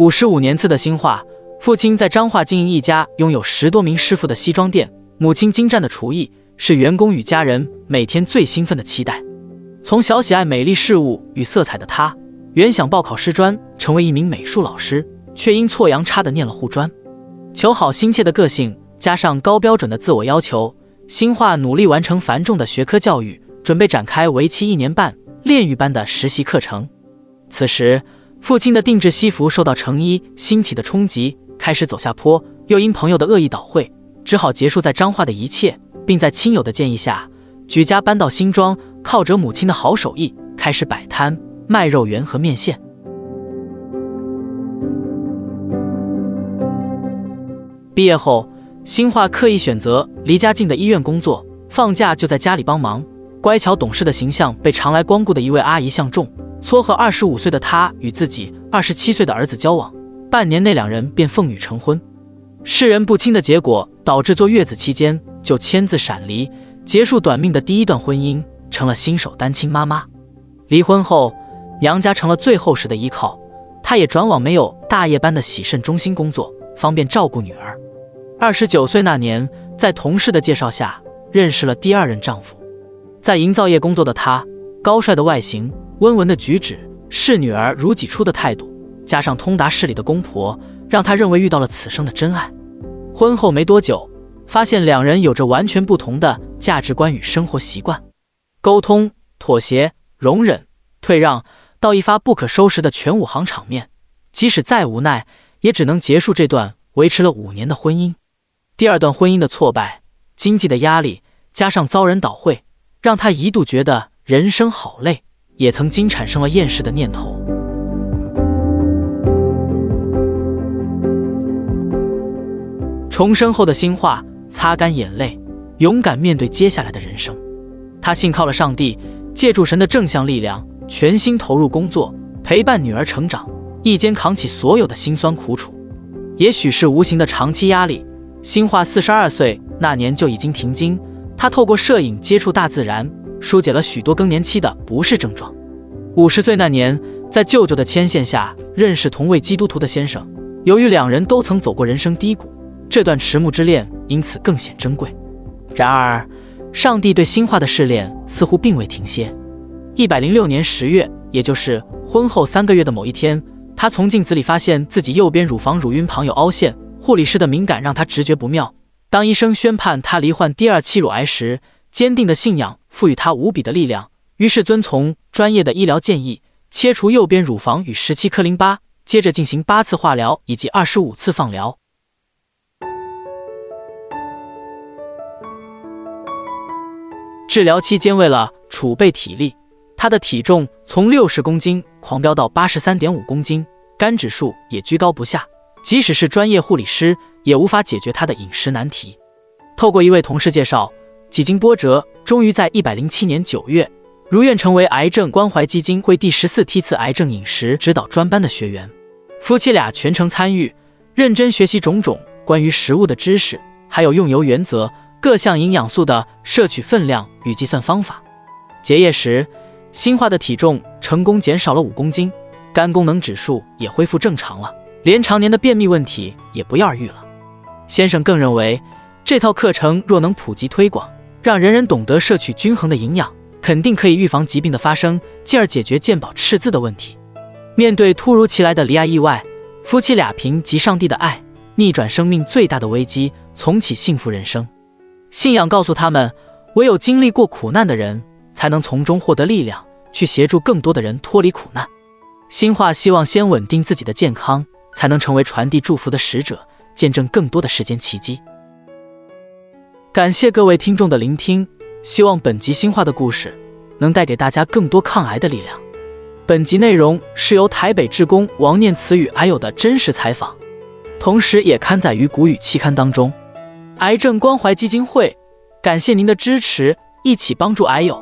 五十五年次的新化，父亲在彰化经营一家拥有十多名师傅的西装店，母亲精湛的厨艺是员工与家人每天最兴奋的期待。从小喜爱美丽事物与色彩的他，原想报考师专，成为一名美术老师，却因错阳差的念了护专。求好心切的个性，加上高标准的自我要求，新化努力完成繁重的学科教育，准备展开为期一年半炼狱般的实习课程。此时，父亲的定制西服受到成衣兴起的冲击，开始走下坡。又因朋友的恶意倒会，只好结束在彰化的一切，并在亲友的建议下，举家搬到新庄，靠着母亲的好手艺，开始摆摊卖肉圆和面线。毕业后，新化刻意选择离家近的医院工作，放假就在家里帮忙，乖巧懂事的形象被常来光顾的一位阿姨相中。撮合二十五岁的他与自己二十七岁的儿子交往，半年内两人便奉女成婚。世人不清的结果导致坐月子期间就签字闪离，结束短命的第一段婚姻，成了新手单亲妈妈。离婚后，娘家成了最后时的依靠，她也转往没有大夜班的洗肾中心工作，方便照顾女儿。二十九岁那年，在同事的介绍下认识了第二任丈夫，在营造业工作的她，高帅的外形。温文的举止，视女儿如己出的态度，加上通达事理的公婆，让他认为遇到了此生的真爱。婚后没多久，发现两人有着完全不同的价值观与生活习惯，沟通、妥协、容忍、退让，到一发不可收拾的全武行场面，即使再无奈，也只能结束这段维持了五年的婚姻。第二段婚姻的挫败，经济的压力，加上遭人倒会，让他一度觉得人生好累。也曾经产生了厌世的念头。重生后的新化擦干眼泪，勇敢面对接下来的人生。他信靠了上帝，借助神的正向力量，全心投入工作，陪伴女儿成长，一肩扛起所有的辛酸苦楚。也许是无形的长期压力，新化四十二岁那年就已经停经。他透过摄影接触大自然。疏解了许多更年期的不适症状。五十岁那年，在舅舅的牵线下认识同为基督徒的先生，由于两人都曾走过人生低谷，这段迟暮之恋因此更显珍贵。然而，上帝对新化的试炼似乎并未停歇。一百零六年十月，也就是婚后三个月的某一天，他从镜子里发现自己右边乳房乳晕旁有凹陷，护理师的敏感让他直觉不妙。当医生宣判他罹患第二期乳癌时，坚定的信仰赋予他无比的力量，于是遵从专业的医疗建议，切除右边乳房与十七颗淋巴，接着进行八次化疗以及二十五次放疗。治疗期间，为了储备体力，他的体重从六十公斤狂飙到八十三点五公斤，肝指数也居高不下。即使是专业护理师，也无法解决他的饮食难题。透过一位同事介绍。几经波折，终于在一百零七年九月如愿成为癌症关怀基金会第十四梯次癌症饮食指导专班的学员。夫妻俩全程参与，认真学习种种关于食物的知识，还有用油原则、各项营养素的摄取分量与计算方法。结业时，新化的体重成功减少了五公斤，肝功能指数也恢复正常了，连常年的便秘问题也不药而愈了。先生更认为，这套课程若能普及推广，让人人懂得摄取均衡的营养，肯定可以预防疾病的发生，进而解决健保赤字的问题。面对突如其来的离爱意外，夫妻俩凭及上帝的爱，逆转生命最大的危机，重启幸福人生。信仰告诉他们，唯有经历过苦难的人，才能从中获得力量，去协助更多的人脱离苦难。新化希望先稳定自己的健康，才能成为传递祝福的使者，见证更多的世间奇迹。感谢各位听众的聆听，希望本集新化的故事能带给大家更多抗癌的力量。本集内容是由台北志工王念慈与癌友的真实采访，同时也刊载于古语期刊当中。癌症关怀基金会感谢您的支持，一起帮助癌友。